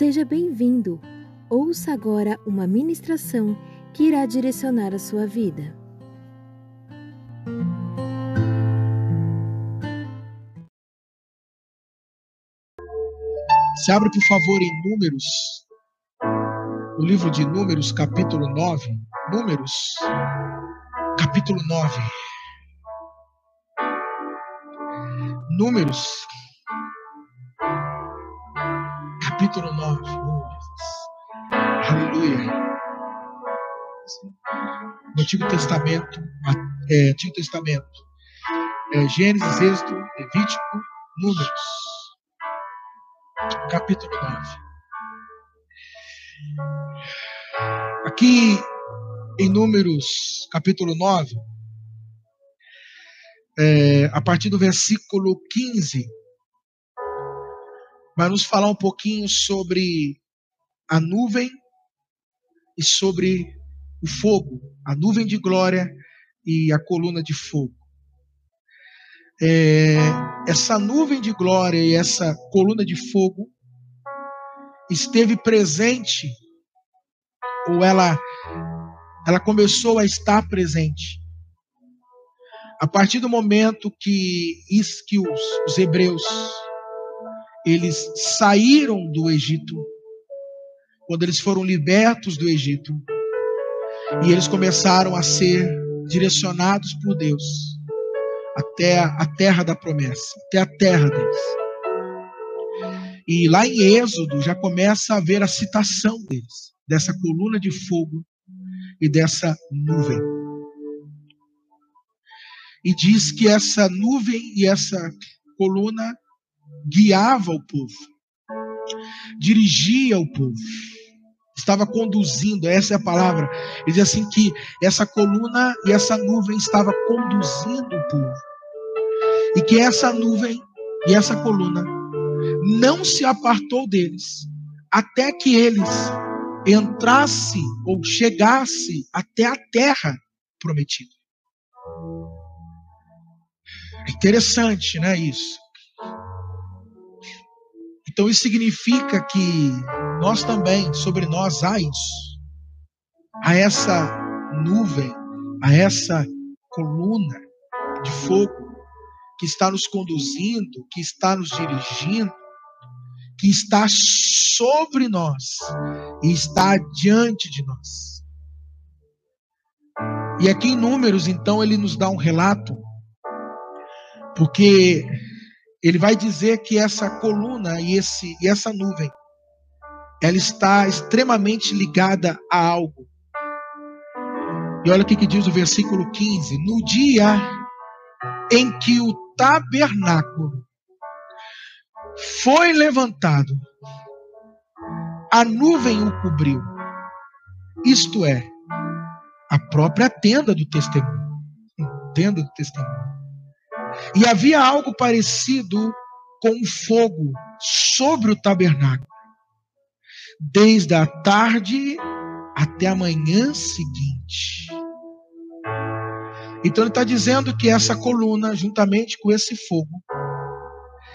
Seja bem-vindo. Ouça agora uma ministração que irá direcionar a sua vida. Se abre, por favor, em Números, o livro de Números, capítulo 9. Números, capítulo 9. Números, capítulo 9. Aleluia. No Antigo Testamento, é, Antigo Testamento, é, Gênesis, Êxodo, Levítico, Números, capítulo 9. Aqui em Números, capítulo 9, é, a partir do versículo 15, vai nos falar um pouquinho sobre a nuvem e sobre o fogo, a nuvem de glória e a coluna de fogo. É, essa nuvem de glória e essa coluna de fogo esteve presente, ou ela, ela começou a estar presente. A partir do momento que, que os, os hebreus eles saíram do Egito, quando eles foram libertos do Egito, e eles começaram a ser direcionados por Deus até a terra da promessa, até a terra deles. E lá em Êxodo já começa a haver a citação deles, dessa coluna de fogo e dessa nuvem. E diz que essa nuvem e essa coluna guiava o povo, dirigia o povo, estava conduzindo, essa é a palavra. Ele diz assim que essa coluna e essa nuvem estava conduzindo o povo. E que essa nuvem e essa coluna não se apartou deles até que eles entrassem ou chegassem até a terra prometida. É interessante, né, isso. Então isso significa que nós também, sobre nós há isso. Há essa nuvem, há essa coluna de fogo que está nos conduzindo, que está nos dirigindo, que está sobre nós e está diante de nós. E aqui em Números, então, ele nos dá um relato, porque ele vai dizer que essa coluna e, esse, e essa nuvem, ela está extremamente ligada a algo. E olha o que, que diz o versículo 15: No dia em que o tabernáculo foi levantado, a nuvem o cobriu, isto é, a própria tenda do testemunho. Tenda do testemunho. E havia algo parecido com fogo sobre o tabernáculo, desde a tarde até a manhã seguinte. Então ele está dizendo que essa coluna, juntamente com esse fogo,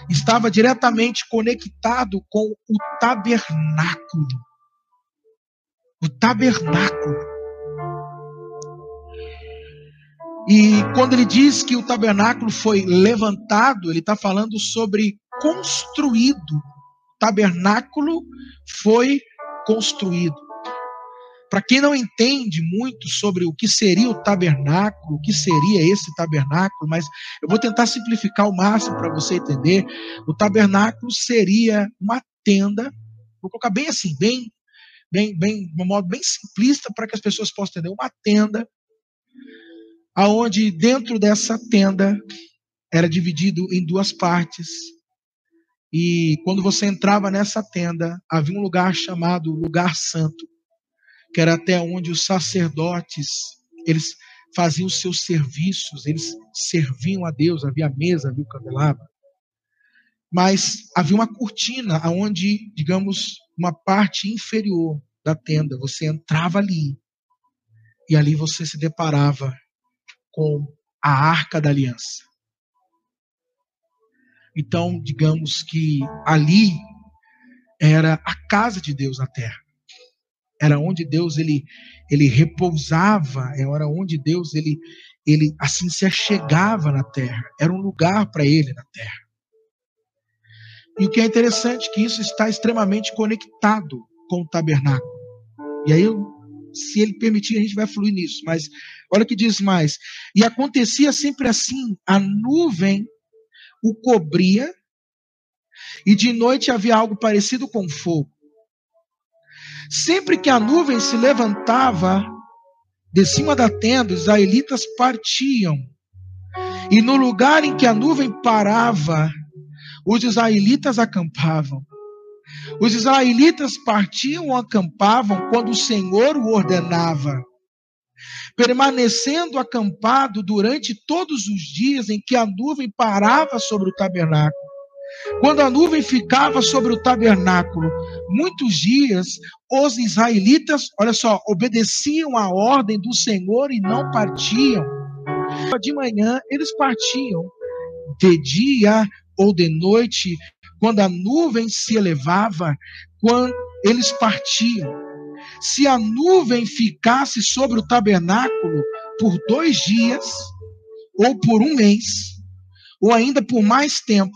estava diretamente conectado com o tabernáculo. O tabernáculo. E quando ele diz que o tabernáculo foi levantado, ele está falando sobre construído. O tabernáculo foi construído. Para quem não entende muito sobre o que seria o tabernáculo, o que seria esse tabernáculo, mas eu vou tentar simplificar o máximo para você entender. O tabernáculo seria uma tenda, vou colocar bem assim, bem, bem, bem, de um modo bem simplista para que as pessoas possam entender, uma tenda aonde dentro dessa tenda era dividido em duas partes. E quando você entrava nessa tenda, havia um lugar chamado lugar santo, que era até onde os sacerdotes, eles faziam os seus serviços, eles serviam a Deus, havia mesa, havia o candelabro. Mas havia uma cortina aonde, digamos, uma parte inferior da tenda, você entrava ali e ali você se deparava com a arca da aliança. Então, digamos que ali era a casa de Deus na terra. Era onde Deus ele, ele repousava, era onde Deus ele, ele assim se achegava na terra. Era um lugar para ele na terra. E o que é interessante é que isso está extremamente conectado com o tabernáculo. E aí, se ele permitir, a gente vai fluir nisso. Mas olha o que diz mais. E acontecia sempre assim: a nuvem o cobria, e de noite havia algo parecido com fogo. Sempre que a nuvem se levantava de cima da tenda, os israelitas partiam. E no lugar em que a nuvem parava, os israelitas acampavam. Os israelitas partiam ou acampavam quando o Senhor o ordenava, permanecendo acampado durante todos os dias em que a nuvem parava sobre o tabernáculo. Quando a nuvem ficava sobre o tabernáculo muitos dias, os israelitas, olha só, obedeciam à ordem do Senhor e não partiam. De manhã eles partiam, de dia ou de noite, quando a nuvem se elevava, quando eles partiam. Se a nuvem ficasse sobre o tabernáculo por dois dias, ou por um mês, ou ainda por mais tempo,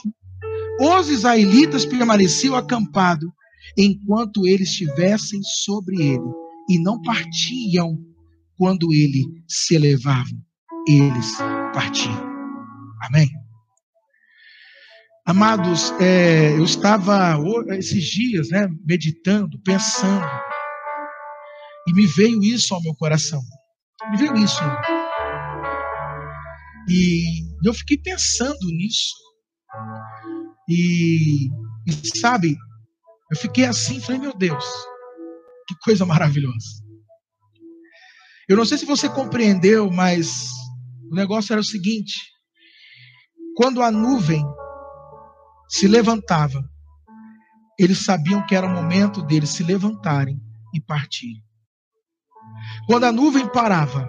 os israelitas permaneciam acampados enquanto eles estivessem sobre ele, e não partiam quando ele se elevava. Eles partiam. Amém? Amados, é, eu estava esses dias né, meditando, pensando, e me veio isso ao meu coração. Me veio isso. E eu fiquei pensando nisso. E, e sabe, eu fiquei assim, falei, meu Deus, que coisa maravilhosa. Eu não sei se você compreendeu, mas o negócio era o seguinte: quando a nuvem se levantava, eles sabiam que era o momento deles se levantarem e partirem. Quando a nuvem parava,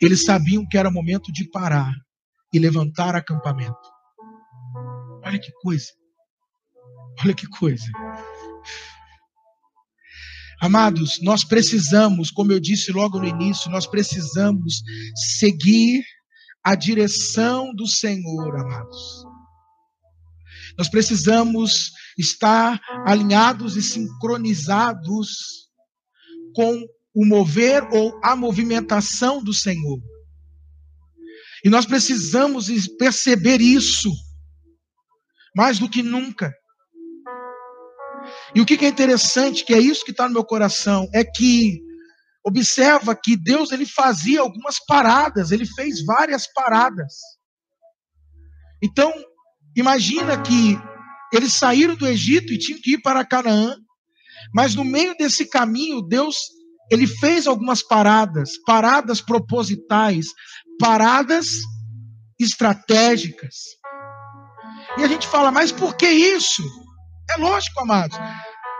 eles sabiam que era momento de parar e levantar acampamento. Olha que coisa. Olha que coisa. Amados, nós precisamos, como eu disse logo no início, nós precisamos seguir a direção do Senhor, amados. Nós precisamos estar alinhados e sincronizados com o mover ou a movimentação do Senhor. E nós precisamos perceber isso mais do que nunca. E o que é interessante, que é isso que está no meu coração, é que observa que Deus ele fazia algumas paradas, ele fez várias paradas. Então, imagina que eles saíram do Egito e tinham que ir para Canaã, mas no meio desse caminho, Deus ele fez algumas paradas, paradas propositais, paradas estratégicas. E a gente fala, mas por que isso? É lógico, amados.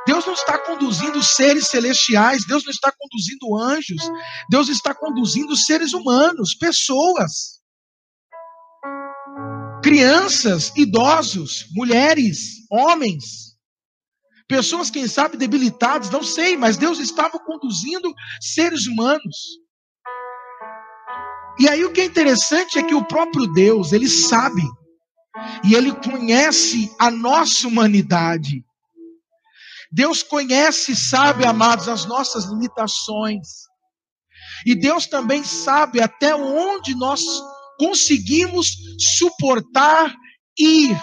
Deus não está conduzindo seres celestiais, Deus não está conduzindo anjos, Deus está conduzindo seres humanos, pessoas. Crianças, idosos, mulheres, homens, pessoas, quem sabe, debilitadas, não sei, mas Deus estava conduzindo seres humanos. E aí o que é interessante é que o próprio Deus, ele sabe e Ele conhece a nossa humanidade. Deus conhece e sabe, amados, as nossas limitações. E Deus também sabe até onde nós conseguimos suportar ir.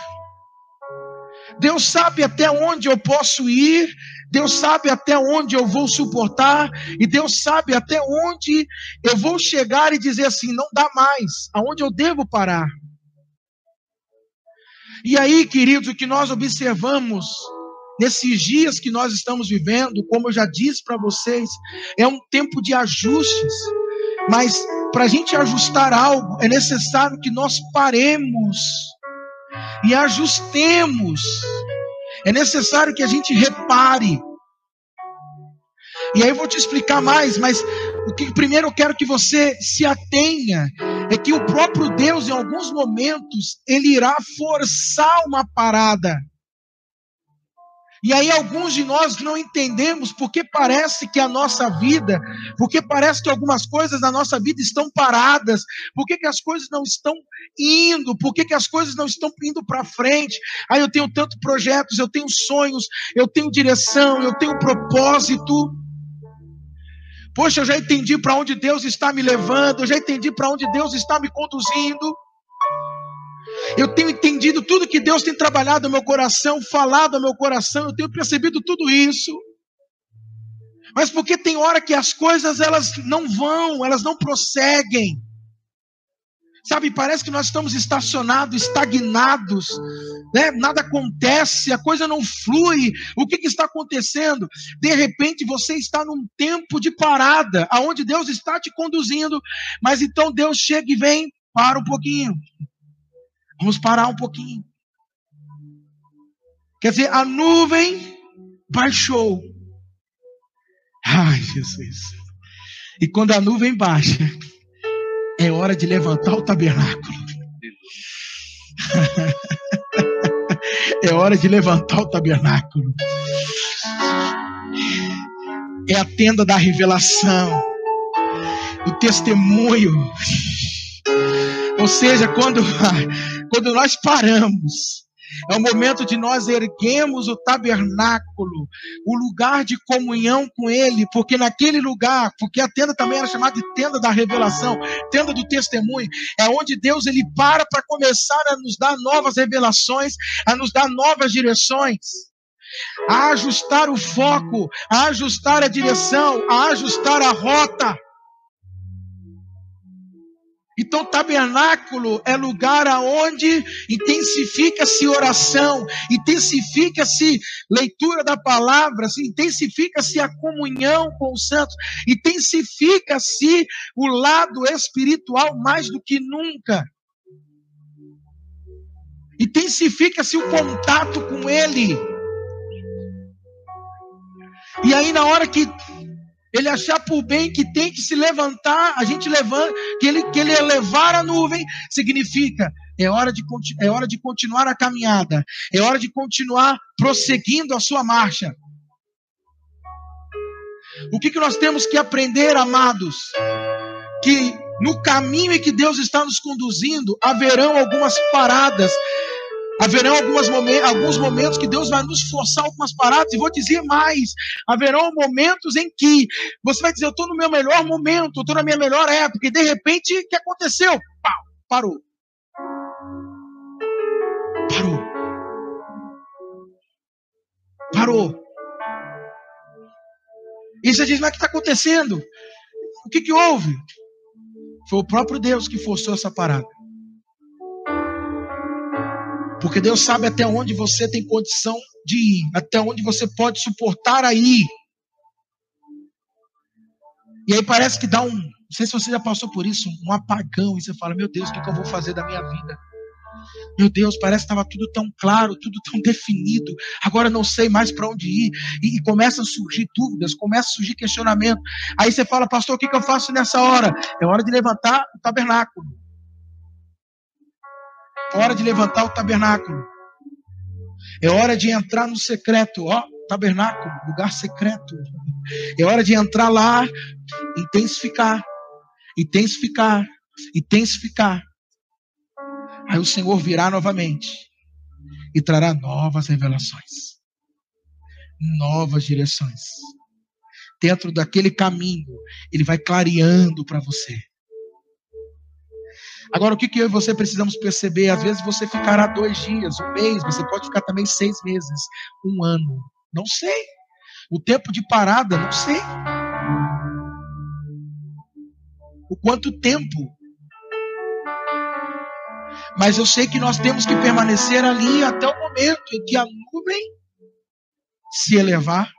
Deus sabe até onde eu posso ir, Deus sabe até onde eu vou suportar, e Deus sabe até onde eu vou chegar e dizer assim: não dá mais, aonde eu devo parar. E aí, queridos, o que nós observamos nesses dias que nós estamos vivendo, como eu já disse para vocês, é um tempo de ajustes. Mas para a gente ajustar algo, é necessário que nós paremos e ajustemos. É necessário que a gente repare. E aí eu vou te explicar mais, mas o que primeiro eu quero que você se atenha é que o próprio Deus, em alguns momentos, ele irá forçar uma parada. E aí alguns de nós não entendemos porque parece que a nossa vida, porque parece que algumas coisas na nossa vida estão paradas, porque que as coisas não estão indo, porque que as coisas não estão indo para frente. Aí eu tenho tantos projetos, eu tenho sonhos, eu tenho direção, eu tenho propósito. Poxa, eu já entendi para onde Deus está me levando, eu já entendi para onde Deus está me conduzindo. Eu tenho entendido tudo que Deus tem trabalhado no meu coração, falado no meu coração, eu tenho percebido tudo isso. Mas porque tem hora que as coisas elas não vão, elas não prosseguem. Sabe, parece que nós estamos estacionados, estagnados, né? nada acontece, a coisa não flui. O que, que, está acontecendo? De repente você está num tempo de parada, aonde Deus está te conduzindo, mas então Deus chega e vem, para um pouquinho. Vamos parar um pouquinho. Quer dizer, a nuvem baixou. Ai, Jesus. E quando a nuvem baixa, é hora de levantar o tabernáculo. é hora de levantar o tabernáculo. É a tenda da revelação, o testemunho. Ou seja, quando quando nós paramos, é o momento de nós erguemos o tabernáculo, o lugar de comunhão com Ele, porque naquele lugar, porque a tenda também era chamada de tenda da revelação, tenda do testemunho, é onde Deus ele para para começar a nos dar novas revelações, a nos dar novas direções, a ajustar o foco, a ajustar a direção, a ajustar a rota. Então, tabernáculo é lugar aonde intensifica-se oração, intensifica-se leitura da palavra, intensifica-se a comunhão com os santos, intensifica-se o lado espiritual mais do que nunca. Intensifica-se o contato com Ele. E aí, na hora que ele achar por bem que tem que se levantar, a gente levanta, que ele, que ele elevar a nuvem, significa é hora, de, é hora de continuar a caminhada, é hora de continuar prosseguindo a sua marcha. O que, que nós temos que aprender, amados? Que no caminho em que Deus está nos conduzindo, haverão algumas paradas, Haverão momen alguns momentos que Deus vai nos forçar algumas paradas, e vou dizer mais: haverão momentos em que você vai dizer, eu estou no meu melhor momento, eu estou na minha melhor época, e de repente, o que aconteceu? Pau, parou. Parou. Parou. E você diz, mas o que está acontecendo? O que, que houve? Foi o próprio Deus que forçou essa parada. Porque Deus sabe até onde você tem condição de ir, até onde você pode suportar aí. E aí parece que dá um. Não sei se você já passou por isso, um apagão, e você fala: Meu Deus, o que, que eu vou fazer da minha vida? Meu Deus, parece que estava tudo tão claro, tudo tão definido. Agora não sei mais para onde ir. E, e começam a surgir dúvidas, começa a surgir questionamento. Aí você fala, pastor, o que, que eu faço nessa hora? É hora de levantar o tabernáculo. É hora de levantar o tabernáculo. É hora de entrar no secreto, ó, tabernáculo, lugar secreto. É hora de entrar lá, intensificar, intensificar, intensificar. Aí o Senhor virá novamente e trará novas revelações, novas direções. Dentro daquele caminho, ele vai clareando para você. Agora, o que, que eu e você precisamos perceber? Às vezes você ficará dois dias, um mês, você pode ficar também seis meses, um ano. Não sei. O tempo de parada, não sei. O quanto tempo. Mas eu sei que nós temos que permanecer ali até o momento em que a nuvem se elevar.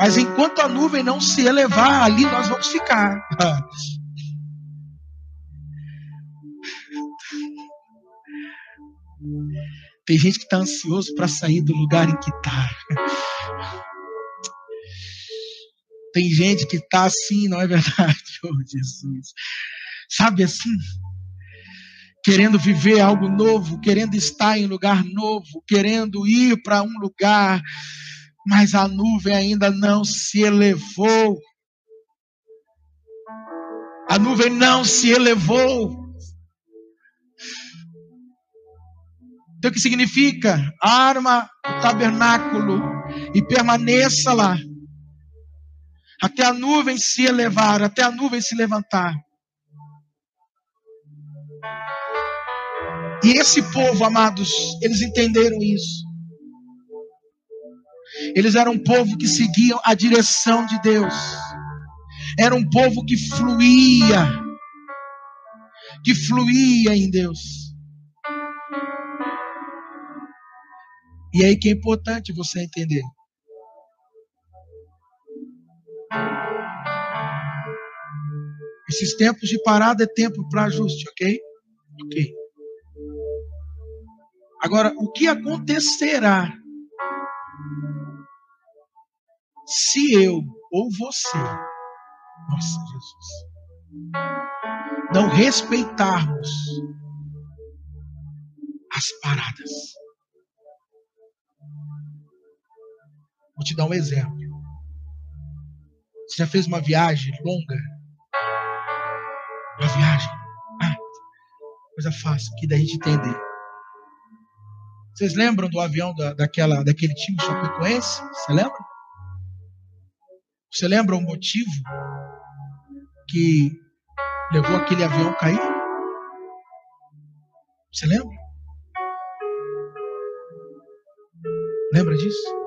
Mas enquanto a nuvem não se elevar, ali nós vamos ficar. Tem gente que está ansioso para sair do lugar em que está. Tem gente que está assim, não é verdade? Oh, Jesus. Sabe assim? querendo viver algo novo, querendo estar em lugar novo, querendo ir para um lugar, mas a nuvem ainda não se elevou. A nuvem não se elevou. Então, o que significa? Arma o tabernáculo e permaneça lá. Até a nuvem se elevar, até a nuvem se levantar. E esse povo, amados, eles entenderam isso. Eles eram um povo que seguiam a direção de Deus. Era um povo que fluía, que fluía em Deus. E aí que é importante você entender. Esses tempos de parada é tempo para ajuste, ok? Ok. Agora, o que acontecerá se eu ou você, nossa Jesus, não respeitarmos as paradas? Vou te dar um exemplo. Você já fez uma viagem longa? Uma viagem? Ah, coisa fácil, que daí a gente entender. Vocês lembram do avião da, daquela, daquele time Chapecoense? Você lembra? Você lembra o motivo que levou aquele avião a cair? Você lembra? Lembra disso?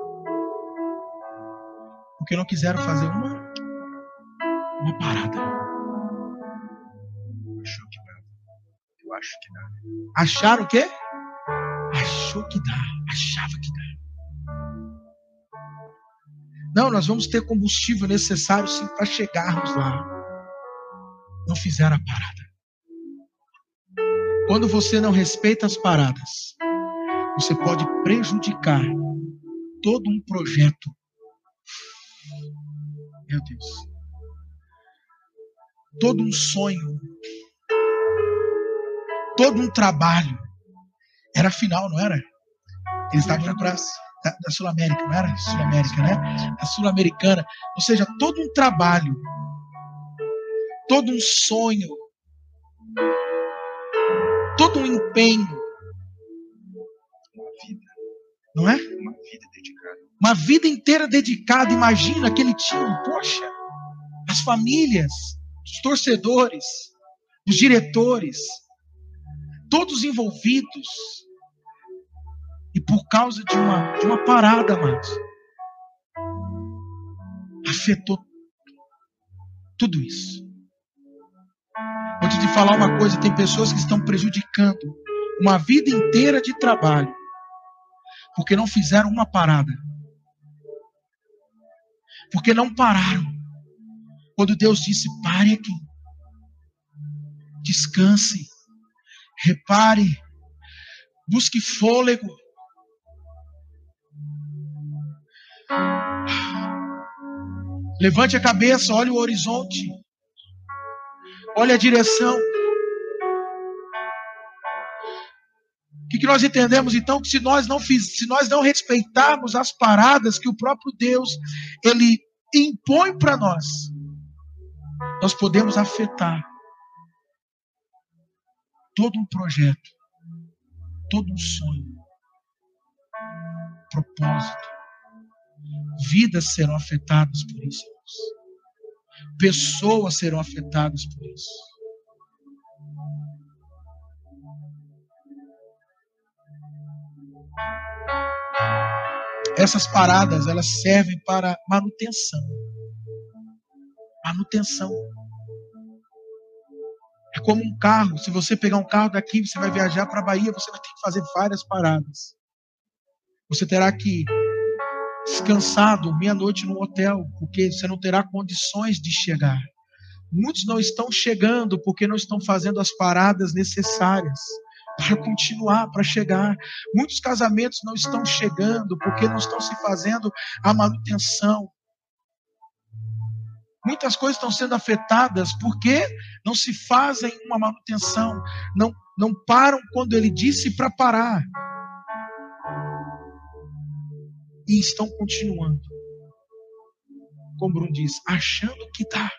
Porque não quiseram fazer uma, uma parada. Achou que dá. Eu acho que dá. Acharam o quê? achou que dá, achava que dá. Não, nós vamos ter combustível necessário sim para chegarmos lá. Não fizeram a parada. Quando você não respeita as paradas, você pode prejudicar todo um projeto. Meu Deus. Todo um sonho. Todo um trabalho era final, não era? Eles estavam na praça da, da Sul-América, não era? Sul-América, né? A Sul-Americana. Ou seja, todo um trabalho, todo um sonho, todo um empenho. Uma vida. Não é? Uma vida dedicada. Uma vida inteira dedicada. Imagina aquele time, poxa, as famílias, os torcedores, os diretores, todos envolvidos e por causa de uma, de uma parada, amados, afetou tudo isso. Vou te falar uma coisa: tem pessoas que estão prejudicando uma vida inteira de trabalho porque não fizeram uma parada. Porque não pararam. Quando Deus disse: pare aqui, descanse, repare, busque fôlego. Levante a cabeça, olhe o horizonte. Olhe a direção. Que, que nós entendemos então? Que se nós não fiz, se nós não respeitarmos as paradas que o próprio Deus ele impõe para nós, nós podemos afetar todo um projeto, todo um sonho, propósito Vidas serão afetadas por isso. Pessoas serão afetadas por isso. Essas paradas, elas servem para manutenção. Manutenção. É como um carro. Se você pegar um carro daqui, você vai viajar para a Bahia, você vai ter que fazer várias paradas. Você terá que descansar, dormir à noite no hotel, porque você não terá condições de chegar. Muitos não estão chegando porque não estão fazendo as paradas necessárias para continuar, para chegar. Muitos casamentos não estão chegando porque não estão se fazendo a manutenção. Muitas coisas estão sendo afetadas porque não se fazem uma manutenção, não, não param quando ele disse para parar. E estão continuando. Como Bruno diz, achando que dá.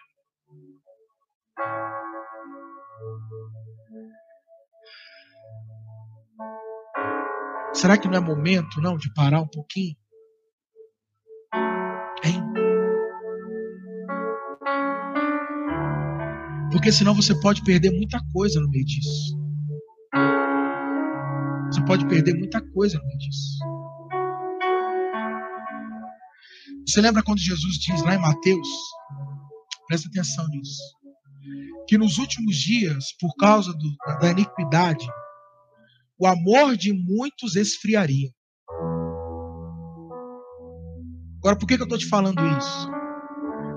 Será que não é momento, não, de parar um pouquinho? Hein? Porque senão você pode perder muita coisa no meio disso. Você pode perder muita coisa no meio disso. Você lembra quando Jesus diz lá em Mateus? Presta atenção nisso. Que nos últimos dias, por causa do, da iniquidade, o amor de muitos esfriaria. Agora, por que, que eu estou te falando isso?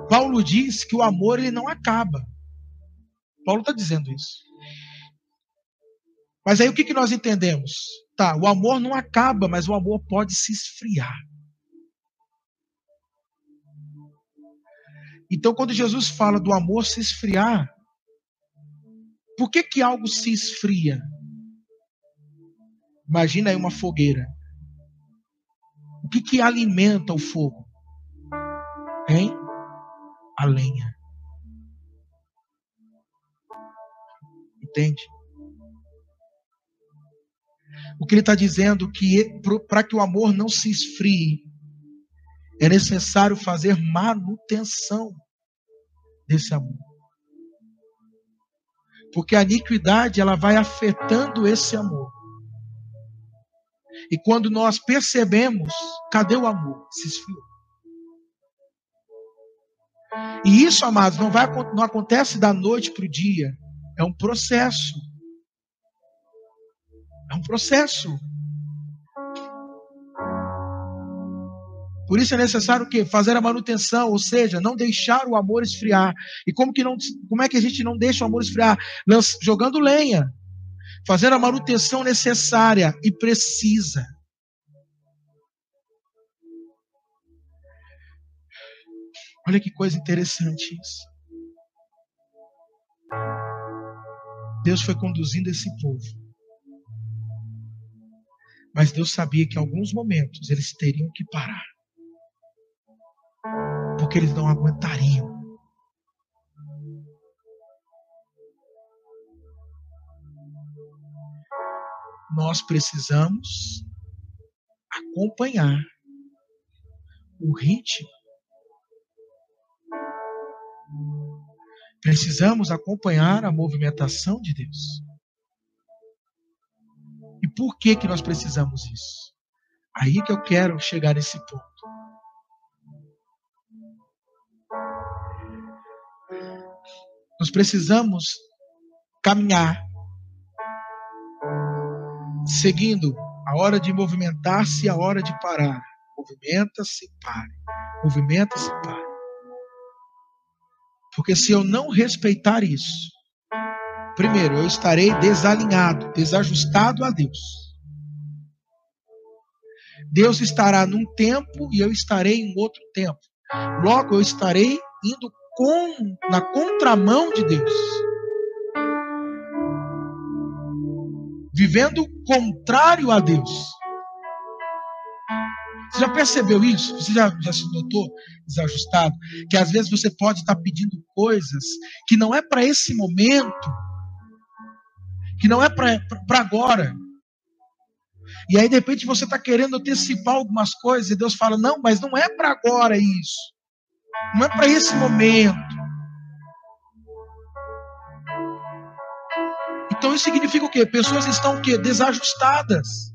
Paulo diz que o amor ele não acaba. Paulo está dizendo isso. Mas aí o que, que nós entendemos? Tá, o amor não acaba, mas o amor pode se esfriar. Então, quando Jesus fala do amor se esfriar, por que, que algo se esfria? Imagina aí uma fogueira. O que, que alimenta o fogo? Hein? A lenha. Entende? O que ele está dizendo que para que o amor não se esfrie, é necessário fazer manutenção desse amor. Porque a iniquidade ela vai afetando esse amor. E quando nós percebemos, cadê o amor? Se esfriou. E isso, amados, não, vai, não acontece da noite para o dia. É um processo. É um processo. Por isso é necessário o quê? Fazer a manutenção, ou seja, não deixar o amor esfriar. E como que não, como é que a gente não deixa o amor esfriar? Jogando lenha fazer a manutenção necessária e precisa. Olha que coisa interessante isso. Deus foi conduzindo esse povo. Mas Deus sabia que em alguns momentos eles teriam que parar. Porque eles não aguentariam nós precisamos acompanhar o ritmo. Precisamos acompanhar a movimentação de Deus. E por que que nós precisamos isso? Aí que eu quero chegar nesse ponto. Nós precisamos caminhar seguindo a hora de movimentar-se e a hora de parar. Movimenta-se, pare. Movimenta-se, pare. Porque se eu não respeitar isso, primeiro, eu estarei desalinhado, desajustado a Deus. Deus estará num tempo e eu estarei em outro tempo. Logo, eu estarei indo com, na contramão de Deus. Vivendo contrário a Deus. Você já percebeu isso? Você já, já se notou desajustado? Que às vezes você pode estar pedindo coisas que não é para esse momento, que não é para agora. E aí, de repente, você está querendo antecipar algumas coisas e Deus fala: Não, mas não é para agora isso. Não é para esse momento. Então isso significa o quê? Pessoas estão o quê? Desajustadas.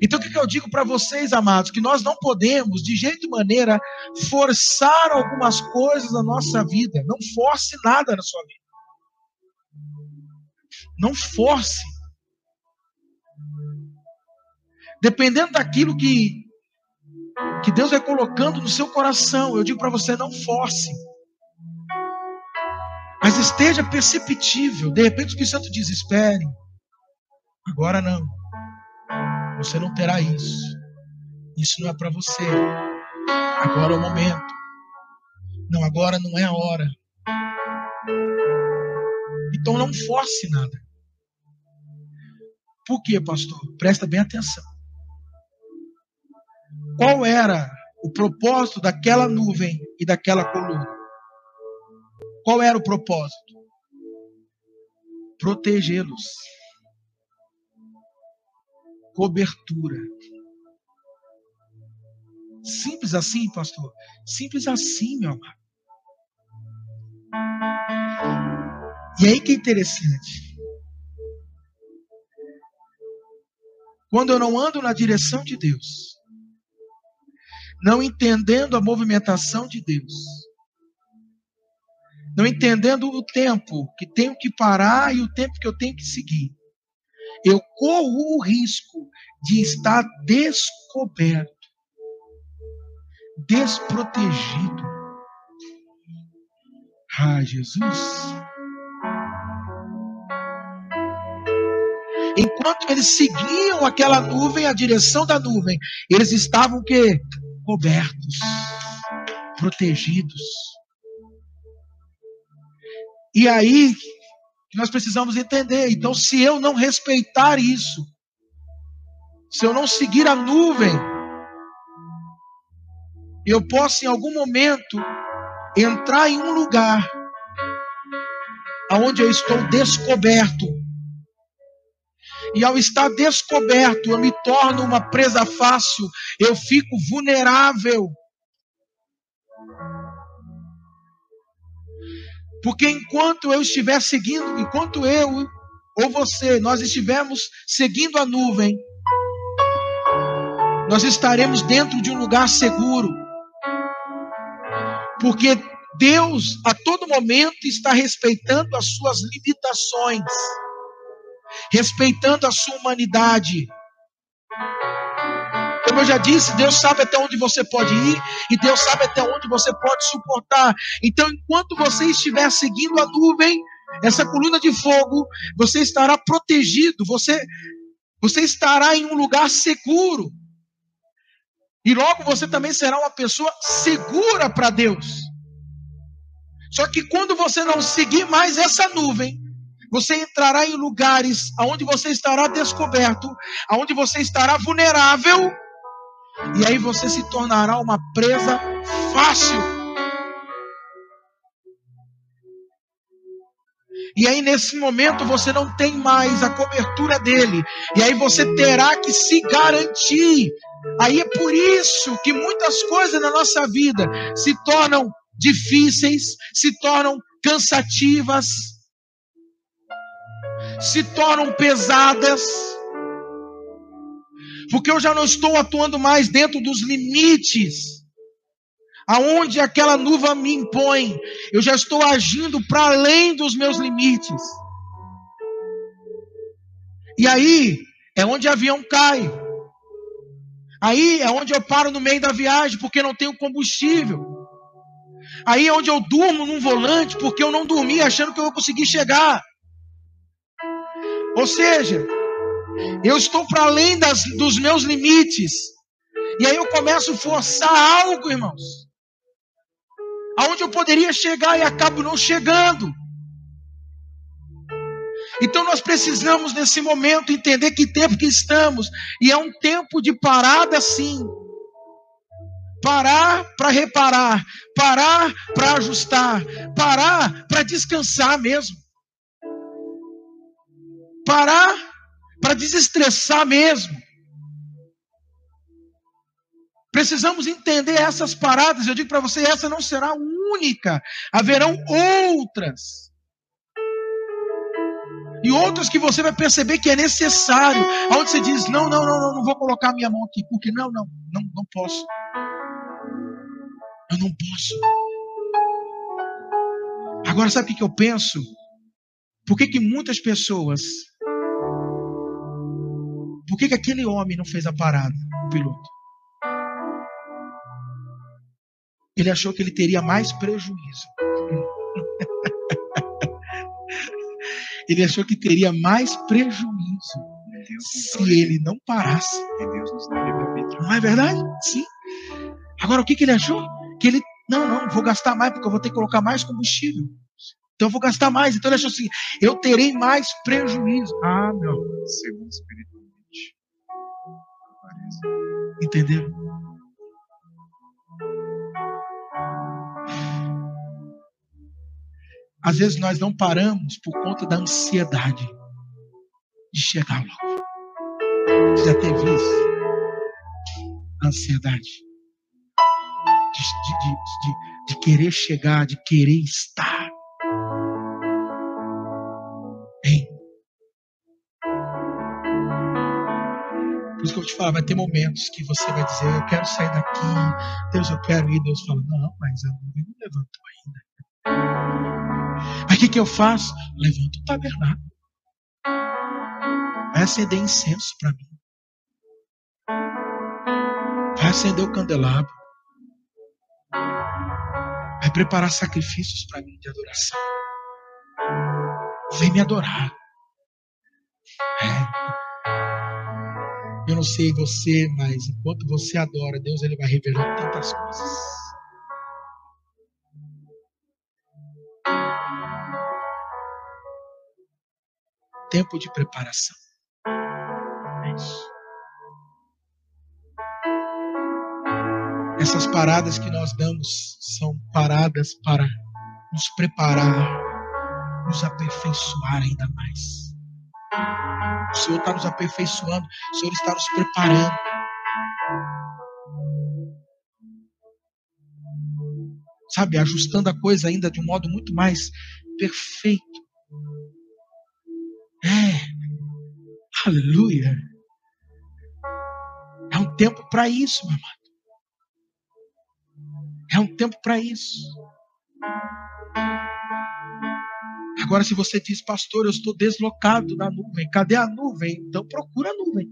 Então o que, eu digo para vocês, amados? Que nós não podemos, de jeito e maneira, forçar algumas coisas na nossa vida. Não force nada na sua vida. Não force. Dependendo daquilo que, que Deus vai colocando no seu coração, eu digo para você, não force. Mas esteja perceptível. De repente o Espírito Santo diz: espere. Agora não. Você não terá isso. Isso não é para você. Agora é o momento. Não, agora não é a hora. Então não force nada. Por quê, pastor? Presta bem atenção. Qual era o propósito daquela nuvem e daquela coluna? Qual era o propósito? Protegê-los. Cobertura. Simples assim, pastor? Simples assim, meu amado. E aí que é interessante. Quando eu não ando na direção de Deus, não entendendo a movimentação de Deus, não entendendo o tempo que tenho que parar e o tempo que eu tenho que seguir, eu corro o risco de estar descoberto, desprotegido. Ah, Jesus. Enquanto eles seguiam aquela nuvem, a direção da nuvem, eles estavam que cobertos, protegidos. E aí nós precisamos entender. Então, se eu não respeitar isso, se eu não seguir a nuvem, eu posso em algum momento entrar em um lugar aonde eu estou descoberto. E ao estar descoberto, eu me torno uma presa fácil, eu fico vulnerável. Porque enquanto eu estiver seguindo, enquanto eu ou você, nós estivermos seguindo a nuvem, nós estaremos dentro de um lugar seguro. Porque Deus, a todo momento, está respeitando as suas limitações, respeitando a sua humanidade. Eu já disse, Deus sabe até onde você pode ir e Deus sabe até onde você pode suportar. Então, enquanto você estiver seguindo a nuvem, essa coluna de fogo, você estará protegido, você, você estará em um lugar seguro. E logo você também será uma pessoa segura para Deus. Só que quando você não seguir mais essa nuvem, você entrará em lugares onde você estará descoberto, onde você estará vulnerável, e aí você se tornará uma presa fácil. E aí, nesse momento, você não tem mais a cobertura dele. E aí você terá que se garantir. Aí é por isso que muitas coisas na nossa vida se tornam difíceis, se tornam cansativas, se tornam pesadas, porque eu já não estou atuando mais dentro dos limites aonde aquela nuvem me impõe, eu já estou agindo para além dos meus limites. E aí é onde o avião cai. Aí é onde eu paro no meio da viagem porque não tenho combustível. Aí é onde eu durmo num volante porque eu não dormi achando que eu vou conseguir chegar. Ou seja, eu estou para além das, dos meus limites. E aí eu começo a forçar algo, irmãos. Aonde eu poderia chegar e acabo não chegando. Então nós precisamos nesse momento entender que tempo que estamos. E é um tempo de parada sim parar para reparar, parar para ajustar, parar para descansar mesmo, parar para desestressar mesmo. Precisamos entender essas paradas. Eu digo para você, essa não será única. Haverão outras. E outras que você vai perceber que é necessário. Onde você diz: não, não, não, não, não vou colocar minha mão aqui, porque não, não, não, não posso. Eu não posso. Agora, sabe o que eu penso? Por que, que muitas pessoas. Por que, que aquele homem não fez a parada, o piloto? Ele achou que ele teria mais prejuízo. ele achou que teria mais prejuízo se ele não parasse. Não é verdade? Sim. Agora, o que, que ele achou? que ele Não, não, vou gastar mais porque eu vou ter que colocar mais combustível. Então eu vou gastar mais. Então ele achou assim: eu terei mais prejuízo. Ah, meu, segundo espiritualmente. Entendeu? Às vezes nós não paramos por conta da ansiedade de chegar logo. Já teve isso? Ansiedade. De, de, de, de, querer chegar, de querer estar. Eu te falo, vai ter momentos que você vai dizer, eu quero sair daqui, Deus, eu quero ir. Deus fala, não, mas a nuvem não levantou ainda. Mas o que, que eu faço? Levanto o tabernáculo. Vai acender incenso para mim. Vai acender o candelabro. Vai preparar sacrifícios para mim de adoração. Vem me adorar. É. Eu não sei você, mas enquanto você adora, Deus ele vai revelando tantas coisas. Tempo de preparação. É isso. Essas paradas que nós damos são paradas para nos preparar, nos aperfeiçoar ainda mais. O Senhor está nos aperfeiçoando, o Senhor está nos preparando. Sabe, ajustando a coisa ainda de um modo muito mais perfeito. É, aleluia. É um tempo para isso, meu amado. É um tempo para isso. Agora, se você diz, pastor, eu estou deslocado da nuvem, cadê a nuvem? Então procura a nuvem.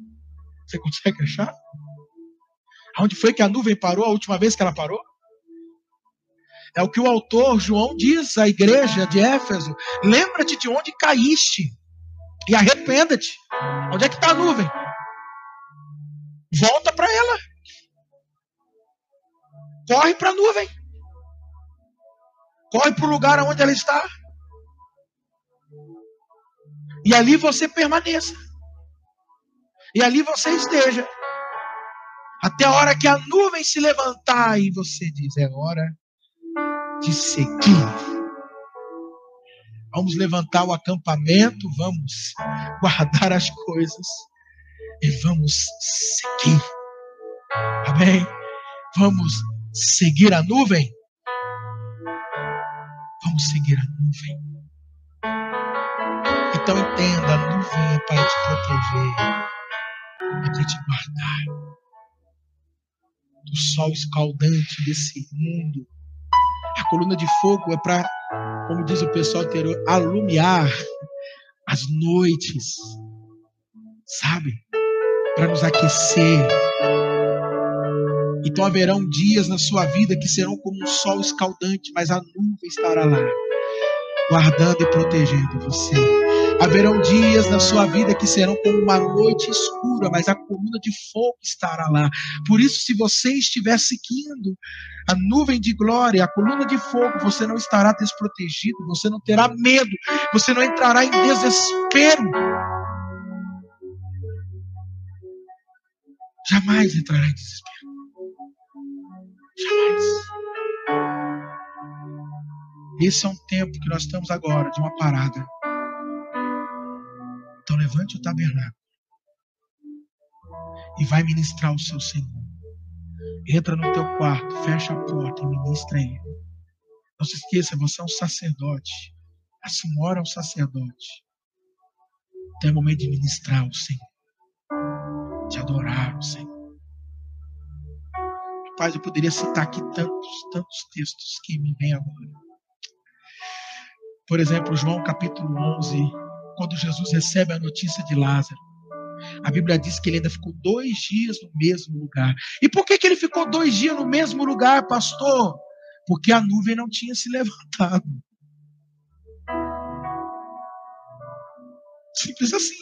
Você consegue achar? Aonde foi que a nuvem parou a última vez que ela parou? É o que o autor João diz à igreja de Éfeso: lembra-te de onde caíste e arrependa-te. Onde é que está a nuvem? Volta para ela. Corre para a nuvem. Corre para o lugar onde ela está. E ali você permaneça. E ali você esteja. Até a hora que a nuvem se levantar e você diz: é hora de seguir. Vamos levantar o acampamento, vamos guardar as coisas e vamos seguir. Amém? Vamos seguir a nuvem? Vamos seguir a nuvem. Então entenda, a nuvem é para te proteger, é para te guardar do sol escaldante desse mundo. A coluna de fogo é para, como diz o pessoal anterior, alumiar as noites, sabe? Para nos aquecer então haverão dias na sua vida que serão como um sol escaldante, mas a nuvem estará lá, guardando e protegendo você. Haverão dias na sua vida que serão como uma noite escura, mas a coluna de fogo estará lá. Por isso, se você estiver seguindo a nuvem de glória, a coluna de fogo, você não estará desprotegido, você não terá medo, você não entrará em desespero. Jamais entrará em desespero. Jamais. Esse é um tempo que nós estamos agora de uma parada. Então levante o tabernáculo e vai ministrar o seu Senhor. Entra no teu quarto, fecha a porta e ministra ele. Não se esqueça, você é um sacerdote. A senhora é um sacerdote. Então é momento de ministrar o Senhor, de adorar o Senhor. Rapaz, eu poderia citar aqui tantos, tantos textos que me vêm agora. Por exemplo, João capítulo 11, quando Jesus recebe a notícia de Lázaro. A Bíblia diz que ele ainda ficou dois dias no mesmo lugar. E por que, que ele ficou dois dias no mesmo lugar, pastor? Porque a nuvem não tinha se levantado. Simples assim.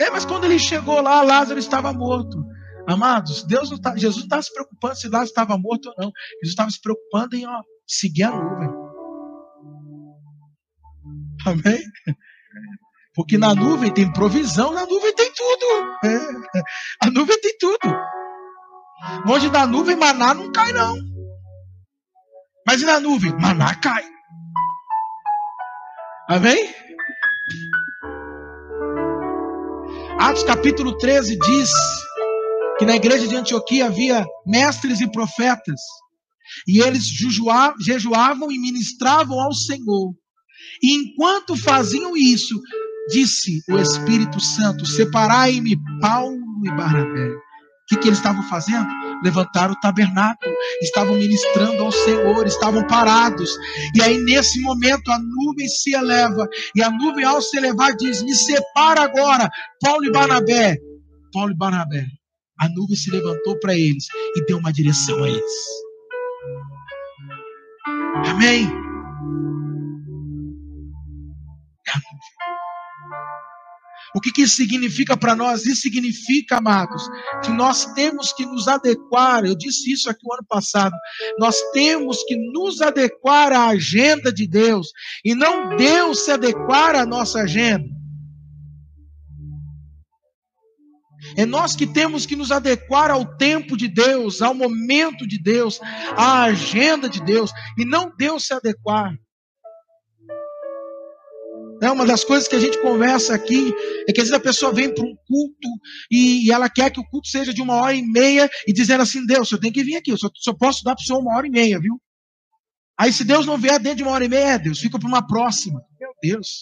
É, mas quando ele chegou lá, Lázaro estava morto. Amados, Deus não tá, Jesus não estava se preocupando se lá estava morto ou não. Jesus estava se preocupando em ó, seguir a nuvem. Amém? Porque na nuvem tem provisão, na nuvem tem tudo. É. A nuvem tem tudo. Longe da nuvem, maná não cai, não. Mas e na nuvem? Maná cai. Amém? Atos capítulo 13 diz que na igreja de Antioquia havia mestres e profetas, e eles jejuavam e ministravam ao Senhor. E enquanto faziam isso, disse o Espírito Santo: Separai-me Paulo e Barnabé. O que, que eles estavam fazendo? Levantaram o tabernáculo, estavam ministrando ao Senhor, estavam parados. E aí, nesse momento, a nuvem se eleva, e a nuvem, ao se elevar, diz: Me separa agora, Paulo e Barnabé. Paulo e Barnabé. A nuvem se levantou para eles e deu uma direção a eles. Amém? O que, que isso significa para nós? Isso significa, amados, que nós temos que nos adequar. Eu disse isso aqui o ano passado. Nós temos que nos adequar à agenda de Deus e não Deus se adequar à nossa agenda. É nós que temos que nos adequar ao tempo de Deus, ao momento de Deus, à agenda de Deus, e não Deus se adequar. É uma das coisas que a gente conversa aqui é que às vezes a pessoa vem para um culto e, e, ela quer que o culto seja de uma hora e meia e dizendo assim: Deus, eu tenho que vir aqui, eu só, só posso dar para o senhor uma hora e meia, viu? Aí se Deus não vier dentro de uma hora e meia, é, Deus, fica para uma próxima. Meu Deus.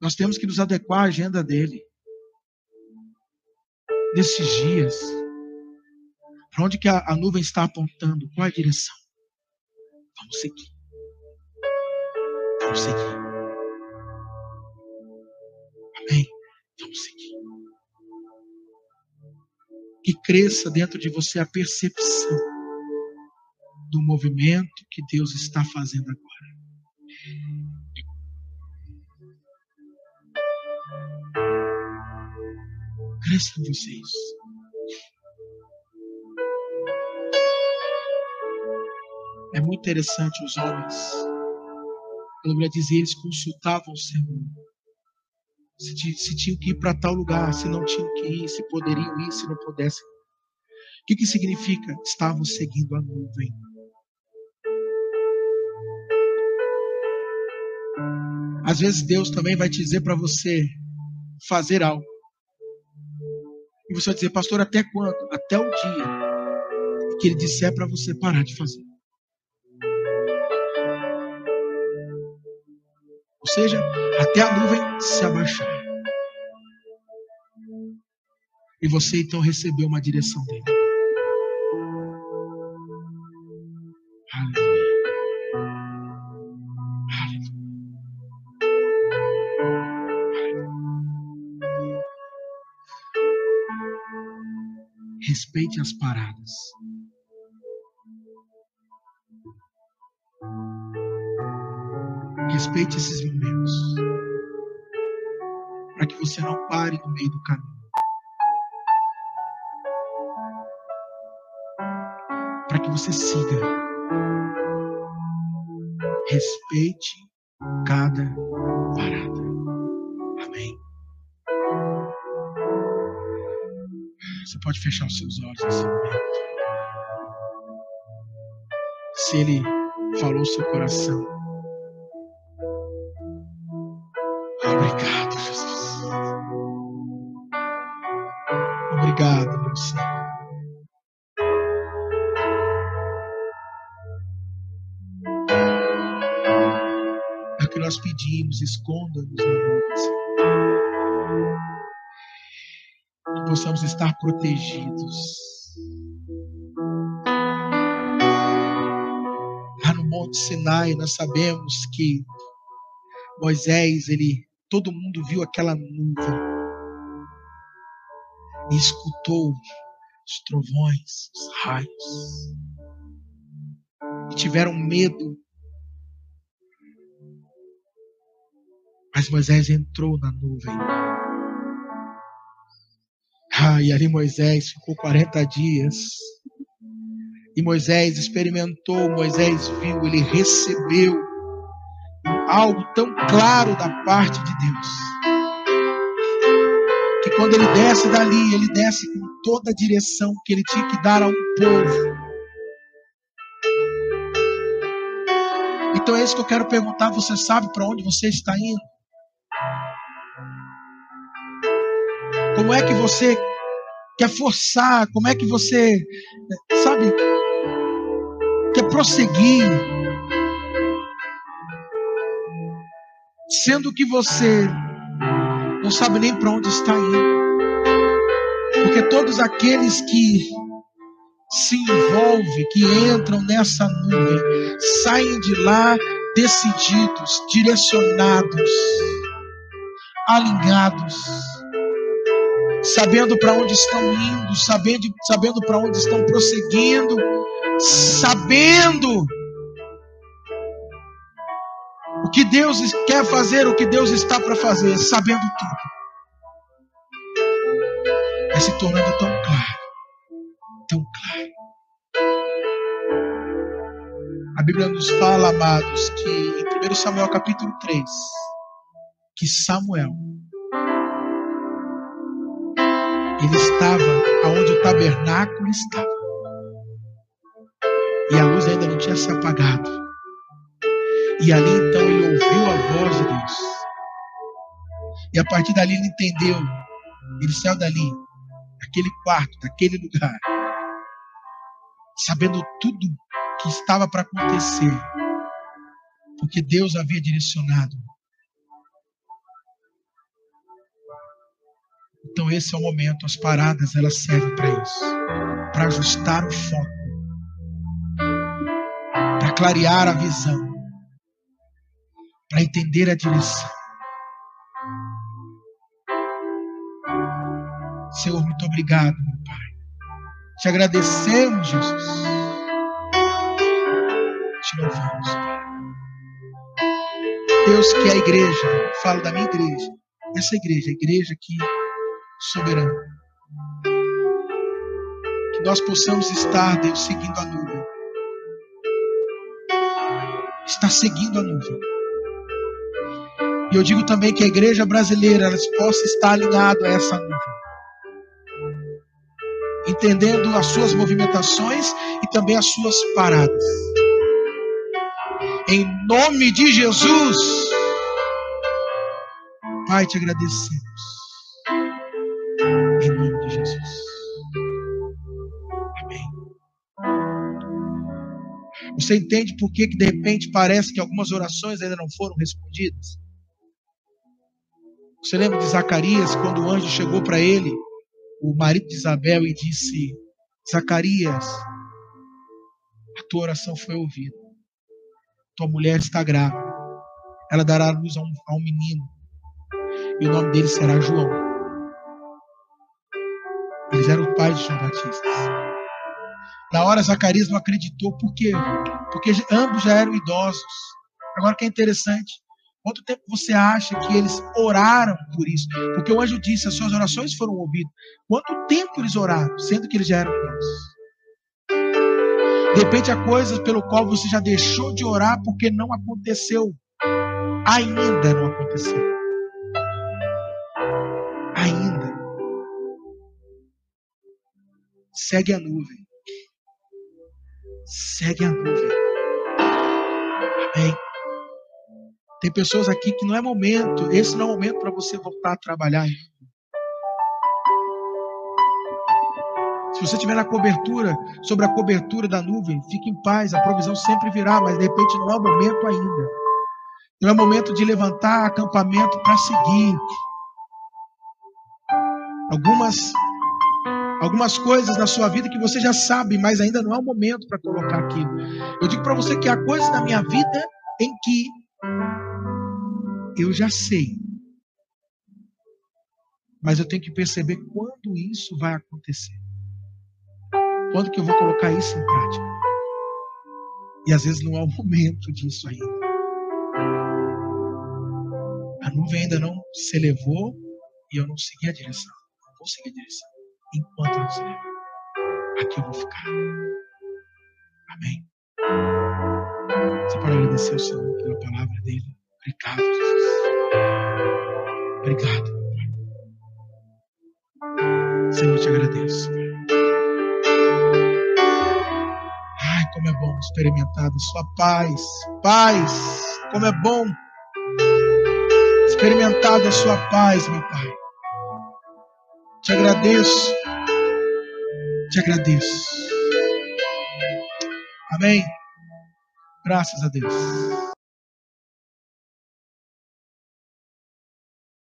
Nós temos que nos adequar à agenda dele. Nesses dias. Para onde que a, a, nuvem está apontando? Qual é a direção? Vamos seguir. Vamos seguir. Amém? Vamos seguir. Que cresça dentro de você a percepção do movimento que Deus está fazendo agora. Cresça em vocês. É muito interessante os homens. A Bíblia diz eles consultavam o Senhor. Se, se tinham que ir para tal lugar, se não tinham que ir, se poderiam ir, se não pudessem. O que, que significa? Estavam seguindo a nuvem. Às vezes Deus também vai te dizer para você fazer algo. E você vai dizer, pastor, até quando? Até o dia que ele disser para você parar de fazer. Ou seja, até a nuvem se abaixar. E você então recebeu uma direção dele. Aleluia. Respeite as paradas. Respeite esses momentos. Para que você não pare no meio do caminho. Para que você siga. Respeite cada parada. Amém. Você pode fechar os seus olhos nesse momento. Se ele falou seu coração. Possamos estar protegidos. Lá no Monte Sinai, nós sabemos que Moisés, ele, todo mundo viu aquela nuvem e escutou os trovões, os raios, e tiveram medo Mas Moisés entrou na nuvem. Ah, e ali Moisés ficou 40 dias. E Moisés experimentou, Moisés viu, ele recebeu algo tão claro da parte de Deus. Que quando ele desce dali, ele desce com toda a direção que ele tinha que dar a um povo. Então é isso que eu quero perguntar. Você sabe para onde você está indo? Como é que você quer forçar? Como é que você, sabe, quer prosseguir? Sendo que você não sabe nem para onde está indo. Porque todos aqueles que se envolvem, que entram nessa nuvem, saem de lá decididos, direcionados, alinhados, sabendo para onde estão indo, sabendo, sabendo para onde estão prosseguindo, sabendo o que Deus quer fazer, o que Deus está para fazer, sabendo tudo. Vai se tornando tão claro, tão claro. A Bíblia nos fala, amados, que em 1 Samuel capítulo 3, que Samuel ele estava aonde o tabernáculo estava. E a luz ainda não tinha se apagado. E ali então ele ouviu a voz de Deus. E a partir dali ele entendeu. Ele saiu dali, daquele quarto, daquele lugar, sabendo tudo que estava para acontecer. Porque Deus havia direcionado. Então esse é o momento, as paradas elas servem para isso, para ajustar o foco, para clarear a visão, para entender a direção. Senhor, muito obrigado, meu Pai. Te agradecemos, Jesus. Te louvamos, Pai. Deus que é a igreja, falo da minha igreja, essa igreja, a igreja que soberano. Que nós possamos estar, Deus, seguindo a nuvem. Está seguindo a nuvem. E eu digo também que a igreja brasileira possa estar alinhada a essa nuvem. Entendendo as suas movimentações e também as suas paradas. Em nome de Jesus. Pai, te agradecemos. Você entende por que, que de repente parece que algumas orações ainda não foram respondidas? Você lembra de Zacarias, quando o anjo chegou para ele, o marido de Isabel, e disse: Zacarias, a tua oração foi ouvida. Tua mulher está grávida. Ela dará luz a um, a um menino. E o nome dele será João. Eles eram pais de João Batista. Na hora, Zacarias não acreditou. Por quê? Porque ambos já eram idosos. Agora, que é interessante. Quanto tempo você acha que eles oraram por isso? Porque o anjo disse: as suas orações foram ouvidas. Quanto tempo eles oraram, sendo que eles já eram idosos? De repente, há coisas pelo qual você já deixou de orar porque não aconteceu. Ainda não aconteceu. Segue a nuvem. Segue a nuvem. Amém. Tem pessoas aqui que não é momento, esse não é momento para você voltar a trabalhar. Se você estiver na cobertura, sobre a cobertura da nuvem, fique em paz, a provisão sempre virá, mas de repente não é o momento ainda. Não é o momento de levantar acampamento para seguir. Algumas algumas coisas na sua vida que você já sabe, mas ainda não é o momento para colocar aquilo. Eu digo para você que há coisas na minha vida em que eu já sei, mas eu tenho que perceber quando isso vai acontecer. Quando que eu vou colocar isso em prática? E às vezes não é o momento disso ainda. A nuvem ainda não se elevou e eu não segui a direção. Não vou seguir a direção. Enquanto se eleva. Aqui eu vou ficar. Amém. Você pode agradecer ao Senhor pela palavra dele. Obrigado, Jesus. Obrigado, Pai. Senhor, eu te agradeço. Ai, como é bom experimentar da sua paz. Paz, como é bom experimentar da sua paz, meu Pai. Te agradeço. Te agradeço. Amém. Graças a Deus.